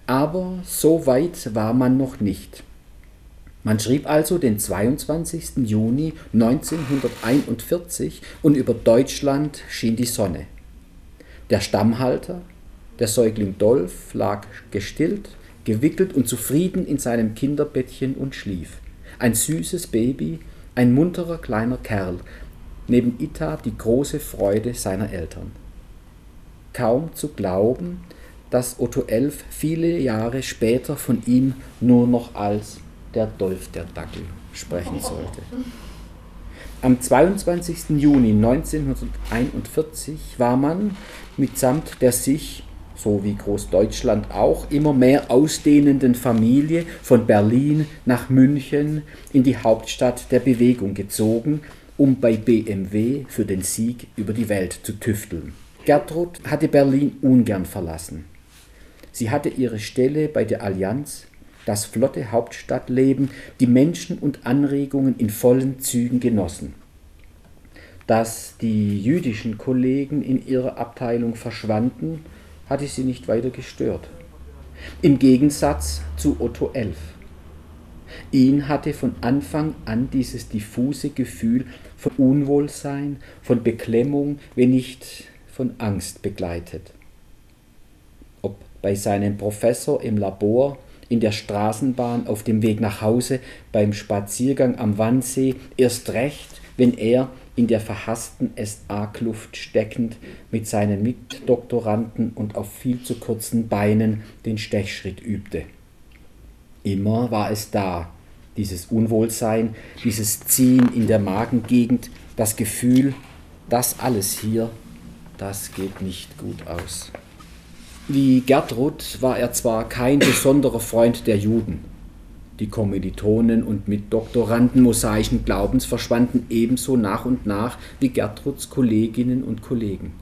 Aber so weit war man noch nicht. Man schrieb also den 22. Juni 1941 und über Deutschland schien die Sonne. Der Stammhalter, der Säugling Dolf, lag gestillt, gewickelt und zufrieden in seinem Kinderbettchen und schlief. Ein süßes Baby, ein munterer kleiner Kerl, neben Ita die große Freude seiner Eltern. Kaum zu glauben, dass Otto Elf viele Jahre später von ihm nur noch als der Dolf der Dackel sprechen sollte. Am 22. Juni 1941 war man mitsamt der sich, so wie Großdeutschland auch, immer mehr ausdehnenden Familie von Berlin nach München in die Hauptstadt der Bewegung gezogen, um bei BMW für den Sieg über die Welt zu tüfteln. Gertrud hatte Berlin ungern verlassen. Sie hatte ihre Stelle bei der Allianz, das flotte Hauptstadtleben, die Menschen und Anregungen in vollen Zügen genossen. Dass die jüdischen Kollegen in ihrer Abteilung verschwanden, hatte sie nicht weiter gestört. Im Gegensatz zu Otto Elf. Ihn hatte von Anfang an dieses diffuse Gefühl von Unwohlsein, von Beklemmung, wenn nicht von Angst begleitet. Ob bei seinem Professor im Labor, in der Straßenbahn, auf dem Weg nach Hause, beim Spaziergang am Wannsee, erst recht, wenn er in der verhassten SA-Kluft steckend mit seinen Mitdoktoranden und auf viel zu kurzen Beinen den Stechschritt übte. Immer war es da, dieses Unwohlsein, dieses Ziehen in der Magengegend, das Gefühl, das alles hier, das geht nicht gut aus. Wie Gertrud war er zwar kein besonderer Freund der Juden, die Kommilitonen und Mitdoktoranden mosaischen Glaubens verschwanden ebenso nach und nach wie Gertruds Kolleginnen und Kollegen.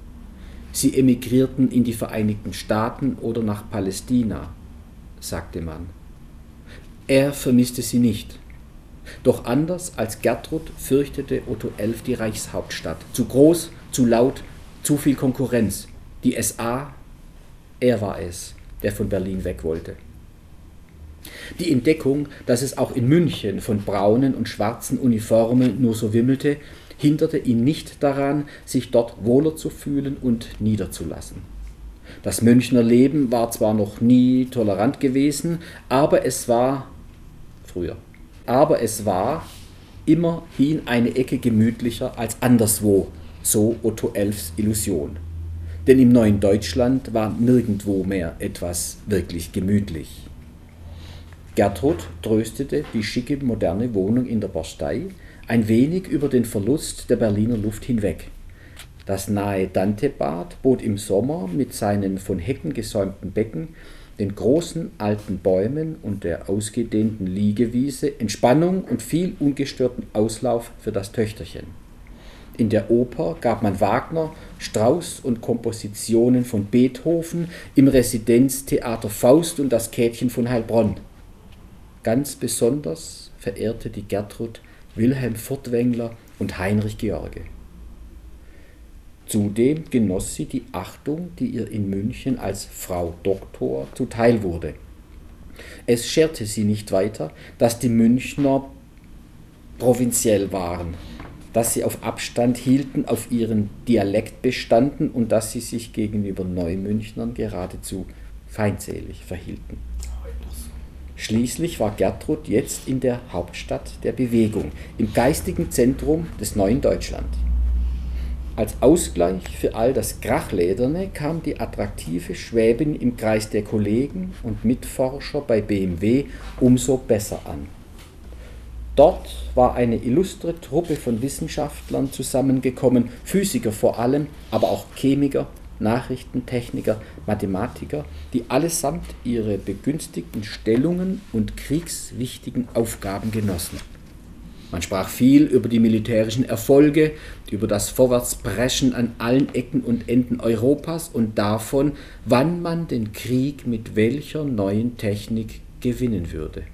Sie emigrierten in die Vereinigten Staaten oder nach Palästina, sagte man. Er vermisste sie nicht. Doch anders als Gertrud fürchtete Otto Elf die Reichshauptstadt. Zu groß, zu laut, zu viel Konkurrenz. Die SA, er war es, der von Berlin weg wollte. Die Entdeckung, dass es auch in München von braunen und schwarzen Uniformen nur so wimmelte, hinderte ihn nicht daran, sich dort wohler zu fühlen und niederzulassen. Das Münchner Leben war zwar noch nie tolerant gewesen, aber es war früher. Aber es war immerhin eine Ecke gemütlicher als anderswo, so Otto Elfs Illusion. Denn im neuen Deutschland war nirgendwo mehr etwas wirklich gemütlich. Gertrud tröstete die schicke moderne Wohnung in der Bastei ein wenig über den Verlust der Berliner Luft hinweg. Das nahe Dantebad bot im Sommer mit seinen von Hecken gesäumten Becken, den großen alten Bäumen und der ausgedehnten Liegewiese Entspannung und viel ungestörten Auslauf für das Töchterchen. In der Oper gab man Wagner, Strauß und Kompositionen von Beethoven, im Residenztheater Faust und das Käthchen von Heilbronn. Ganz besonders verehrte die Gertrud Wilhelm Furtwängler und Heinrich George. Zudem genoss sie die Achtung, die ihr in München als Frau Doktor zuteil wurde. Es scherte sie nicht weiter, dass die Münchner provinziell waren, dass sie auf Abstand hielten, auf ihren Dialekt bestanden und dass sie sich gegenüber Neumünchnern geradezu feindselig verhielten. Schließlich war Gertrud jetzt in der Hauptstadt der Bewegung, im geistigen Zentrum des neuen Deutschland. Als Ausgleich für all das Krachlederne kam die attraktive Schwäbin im Kreis der Kollegen und Mitforscher bei BMW umso besser an. Dort war eine illustre Truppe von Wissenschaftlern zusammengekommen, Physiker vor allem, aber auch Chemiker, Nachrichtentechniker, Mathematiker, die allesamt ihre begünstigten Stellungen und kriegswichtigen Aufgaben genossen. Man sprach viel über die militärischen Erfolge, über das Vorwärtspreschen an allen Ecken und Enden Europas und davon, wann man den Krieg mit welcher neuen Technik gewinnen würde.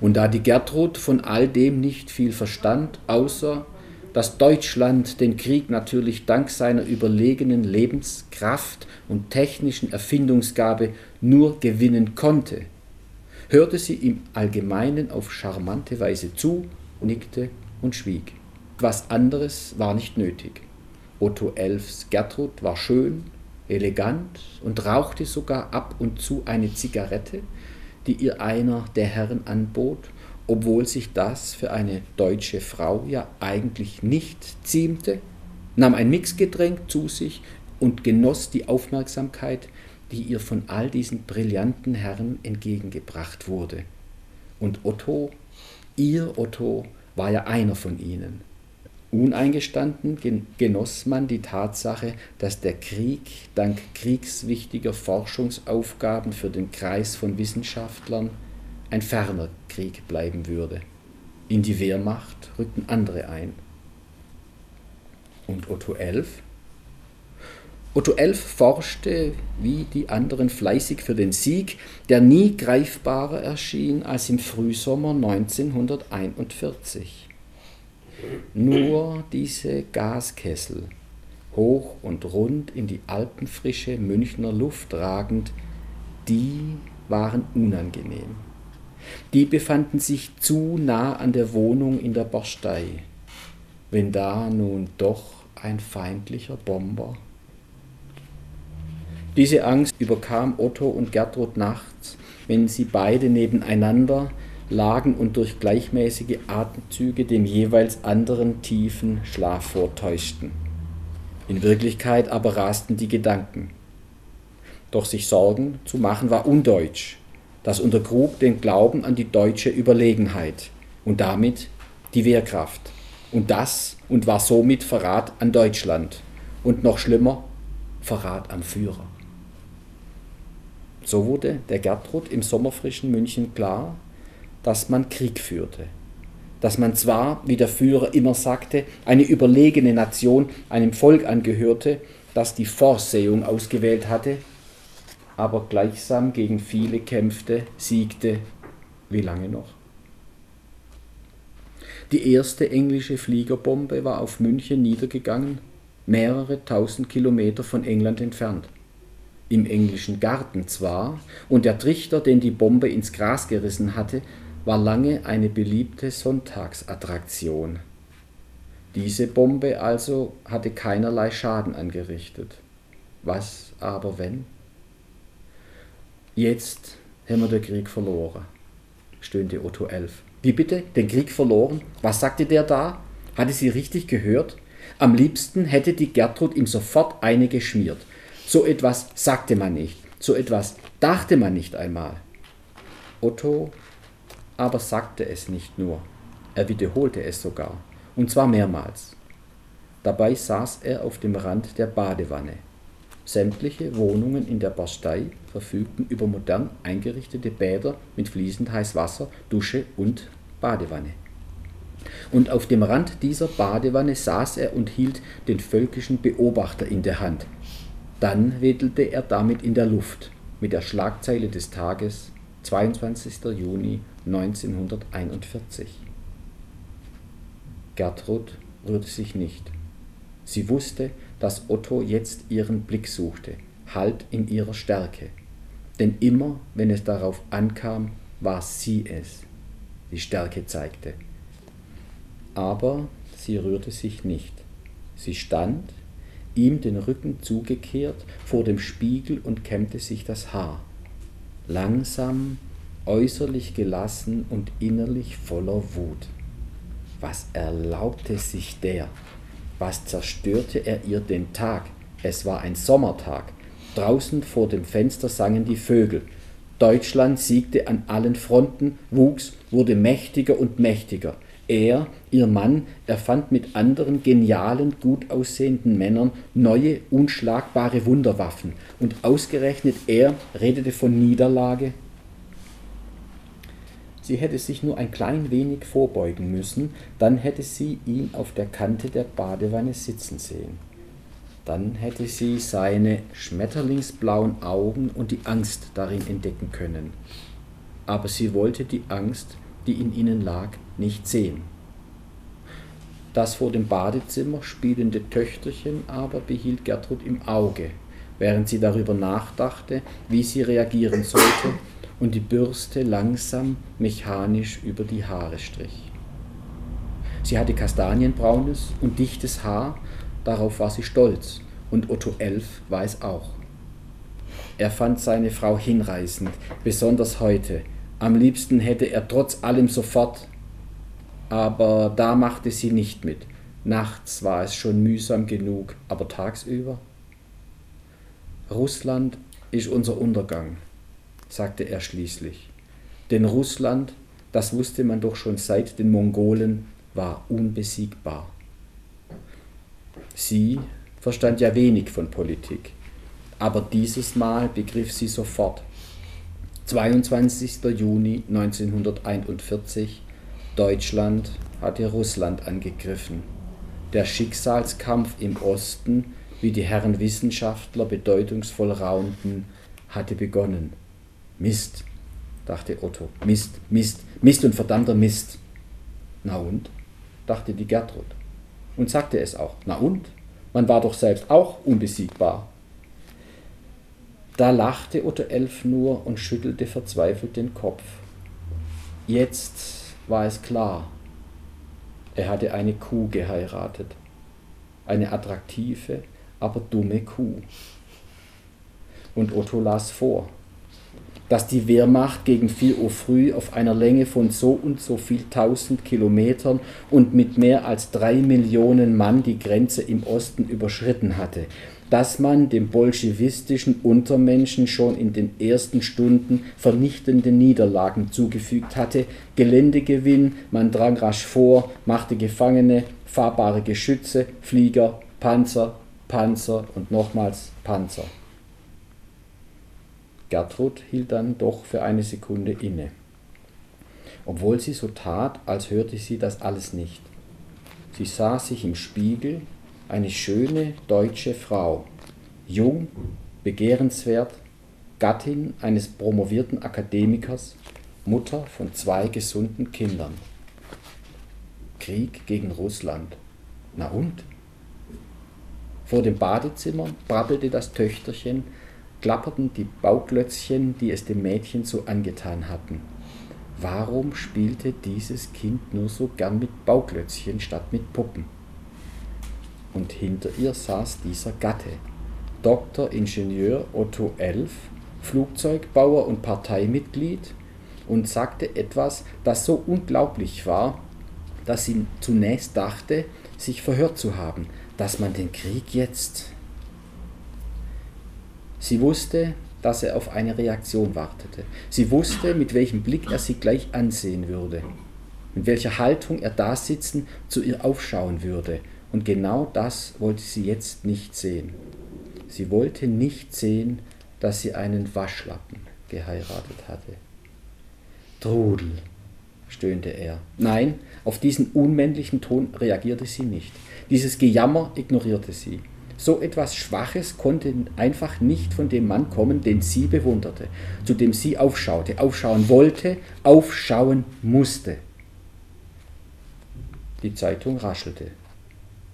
Und da die Gertrud von all dem nicht viel verstand, außer dass Deutschland den Krieg natürlich dank seiner überlegenen Lebenskraft und technischen Erfindungsgabe nur gewinnen konnte, hörte sie im Allgemeinen auf charmante Weise zu, nickte und schwieg. Was anderes war nicht nötig. Otto Elfs Gertrud war schön, elegant und rauchte sogar ab und zu eine Zigarette, die ihr einer der Herren anbot, obwohl sich das für eine deutsche Frau ja eigentlich nicht ziemte, nahm ein Mixgetränk zu sich und genoss die Aufmerksamkeit, die ihr von all diesen brillanten Herren entgegengebracht wurde. Und Otto, ihr Otto, war ja einer von ihnen. Uneingestanden genoss man die Tatsache, dass der Krieg dank kriegswichtiger Forschungsaufgaben für den Kreis von Wissenschaftlern ein ferner Krieg bleiben würde. In die Wehrmacht rückten andere ein. Und Otto Elf? Otto Elf forschte wie die anderen fleißig für den Sieg, der nie greifbarer erschien als im Frühsommer 1941. Nur diese Gaskessel, hoch und rund in die alpenfrische Münchner Luft ragend, die waren unangenehm. Die befanden sich zu nah an der Wohnung in der Borstei. Wenn da nun doch ein feindlicher Bomber. Diese Angst überkam Otto und Gertrud nachts, wenn sie beide nebeneinander lagen und durch gleichmäßige Atemzüge dem jeweils anderen tiefen Schlaf vortäuschten. In Wirklichkeit aber rasten die Gedanken. Doch sich Sorgen zu machen war undeutsch. Das untergrub den Glauben an die deutsche Überlegenheit und damit die Wehrkraft. Und das und war somit Verrat an Deutschland und noch schlimmer Verrat am Führer. So wurde der Gertrud im sommerfrischen München klar, dass man Krieg führte. Dass man zwar, wie der Führer immer sagte, eine überlegene Nation einem Volk angehörte, das die Vorsehung ausgewählt hatte, aber gleichsam gegen viele kämpfte, siegte, wie lange noch? Die erste englische Fliegerbombe war auf München niedergegangen, mehrere tausend Kilometer von England entfernt. Im englischen Garten zwar, und der Trichter, den die Bombe ins Gras gerissen hatte, war lange eine beliebte Sonntagsattraktion. Diese Bombe also hatte keinerlei Schaden angerichtet. Was aber wenn? Jetzt haben wir den Krieg verloren, stöhnte Otto Elf. Wie bitte? Den Krieg verloren? Was sagte der da? Hatte sie richtig gehört? Am liebsten hätte die Gertrud ihm sofort eine geschmiert. So etwas sagte man nicht, so etwas dachte man nicht einmal. Otto aber sagte es nicht nur, er wiederholte es sogar, und zwar mehrmals. Dabei saß er auf dem Rand der Badewanne. Sämtliche Wohnungen in der Bastei verfügten über modern eingerichtete Bäder mit fließend heiß Wasser, Dusche und Badewanne. Und auf dem Rand dieser Badewanne saß er und hielt den völkischen Beobachter in der Hand. Dann wedelte er damit in der Luft mit der Schlagzeile des Tages 22. Juni 1941. Gertrud rührte sich nicht. Sie wusste, dass Otto jetzt ihren Blick suchte, Halt in ihrer Stärke. Denn immer, wenn es darauf ankam, war sie es, die Stärke zeigte. Aber sie rührte sich nicht. Sie stand, ihm den Rücken zugekehrt, vor dem Spiegel und kämmte sich das Haar. Langsam äußerlich gelassen und innerlich voller Wut. Was erlaubte sich der? Was zerstörte er ihr den Tag? Es war ein Sommertag. Draußen vor dem Fenster sangen die Vögel. Deutschland siegte an allen Fronten, wuchs, wurde mächtiger und mächtiger. Er, ihr Mann, erfand mit anderen genialen, gut aussehenden Männern neue, unschlagbare Wunderwaffen. Und ausgerechnet er redete von Niederlage, Sie hätte sich nur ein klein wenig vorbeugen müssen, dann hätte sie ihn auf der Kante der Badewanne sitzen sehen. Dann hätte sie seine schmetterlingsblauen Augen und die Angst darin entdecken können. Aber sie wollte die Angst die in ihnen lag, nicht sehen. Das vor dem Badezimmer spielende Töchterchen aber behielt Gertrud im Auge, während sie darüber nachdachte, wie sie reagieren sollte und die Bürste langsam mechanisch über die Haare strich. Sie hatte kastanienbraunes und dichtes Haar, darauf war sie stolz, und Otto Elf war es auch. Er fand seine Frau hinreißend, besonders heute. Am liebsten hätte er trotz allem sofort, aber da machte sie nicht mit. Nachts war es schon mühsam genug, aber tagsüber? Russland ist unser Untergang, sagte er schließlich. Denn Russland, das wusste man doch schon seit den Mongolen, war unbesiegbar. Sie verstand ja wenig von Politik, aber dieses Mal begriff sie sofort. 22. Juni 1941 Deutschland hatte Russland angegriffen. Der Schicksalskampf im Osten, wie die Herren Wissenschaftler bedeutungsvoll raunten, hatte begonnen. Mist, dachte Otto. Mist, Mist, Mist und verdammter Mist. Na und? dachte die Gertrud. Und sagte es auch. Na und? Man war doch selbst auch unbesiegbar. Da lachte Otto Elf nur und schüttelte verzweifelt den Kopf. Jetzt war es klar. Er hatte eine Kuh geheiratet. Eine attraktive, aber dumme Kuh. Und Otto las vor dass die Wehrmacht gegen 4 Uhr früh auf einer Länge von so und so viel tausend Kilometern und mit mehr als drei Millionen Mann die Grenze im Osten überschritten hatte, dass man dem bolschewistischen Untermenschen schon in den ersten Stunden vernichtende Niederlagen zugefügt hatte, Geländegewinn, man drang rasch vor, machte Gefangene, fahrbare Geschütze, Flieger, Panzer, Panzer und nochmals Panzer. Gertrud hielt dann doch für eine Sekunde inne, obwohl sie so tat, als hörte sie das alles nicht. Sie sah sich im Spiegel, eine schöne deutsche Frau, jung, begehrenswert, Gattin eines promovierten Akademikers, Mutter von zwei gesunden Kindern. Krieg gegen Russland. Na und? Vor dem Badezimmer brabbelte das Töchterchen klapperten die Bauklötzchen, die es dem Mädchen so angetan hatten. Warum spielte dieses Kind nur so gern mit Bauklötzchen statt mit Puppen? Und hinter ihr saß dieser Gatte, Dr. Ingenieur Otto Elf, Flugzeugbauer und Parteimitglied, und sagte etwas, das so unglaublich war, dass sie zunächst dachte, sich verhört zu haben, dass man den Krieg jetzt Sie wusste, dass er auf eine Reaktion wartete. Sie wusste, mit welchem Blick er sie gleich ansehen würde, in welcher Haltung er da sitzen zu ihr aufschauen würde. Und genau das wollte sie jetzt nicht sehen. Sie wollte nicht sehen, dass sie einen Waschlappen geheiratet hatte. Trudel, stöhnte er. Nein, auf diesen unmännlichen Ton reagierte sie nicht. Dieses Gejammer ignorierte sie. So etwas Schwaches konnte einfach nicht von dem Mann kommen, den sie bewunderte, zu dem sie aufschaute, aufschauen wollte, aufschauen musste. Die Zeitung raschelte.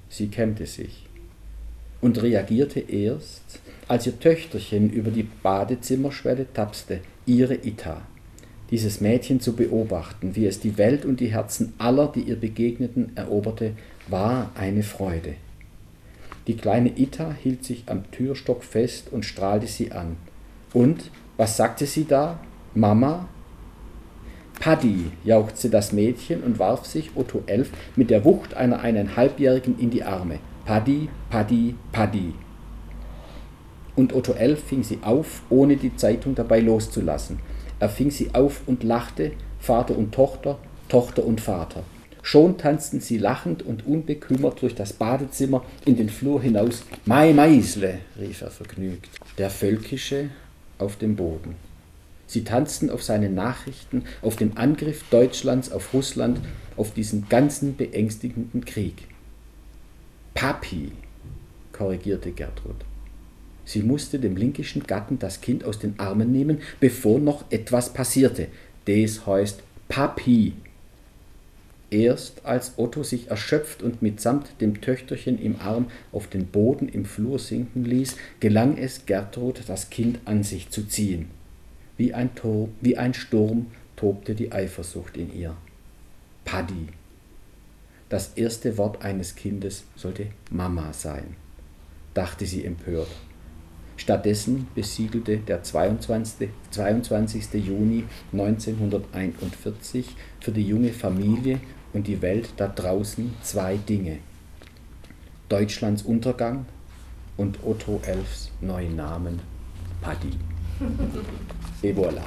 Sie kämmte sich und reagierte erst, als ihr Töchterchen über die Badezimmerschwelle tapste, ihre Ita. Dieses Mädchen zu beobachten, wie es die Welt und die Herzen aller, die ihr begegneten, eroberte, war eine Freude. Die kleine Ita hielt sich am Türstock fest und strahlte sie an. Und, was sagte sie da? Mama? Paddy, jauchzte das Mädchen und warf sich Otto Elf mit der Wucht einer eineinhalbjährigen in die Arme. Paddy, Paddy, Paddy. Und Otto Elf fing sie auf, ohne die Zeitung dabei loszulassen. Er fing sie auf und lachte, Vater und Tochter, Tochter und Vater. Schon tanzten sie lachend und unbekümmert durch das Badezimmer in den Flur hinaus. Mai Meisle, rief er vergnügt. Der Völkische auf dem Boden. Sie tanzten auf seine Nachrichten, auf den Angriff Deutschlands auf Russland, auf diesen ganzen beängstigenden Krieg. Papi, korrigierte Gertrud. Sie musste dem linkischen Gatten das Kind aus den Armen nehmen, bevor noch etwas passierte. Des heißt Papi, Erst als Otto sich erschöpft und mitsamt dem Töchterchen im Arm auf den Boden im Flur sinken ließ, gelang es Gertrud, das Kind an sich zu ziehen. Wie ein, Tor, wie ein Sturm tobte die Eifersucht in ihr. Paddy. Das erste Wort eines Kindes sollte Mama sein, dachte sie empört. Stattdessen besiegelte der 22. 22. Juni 1941 für die junge Familie und die Welt da draußen zwei Dinge. Deutschlands Untergang und Otto Elfs neuen Namen Paddy. Et voilà.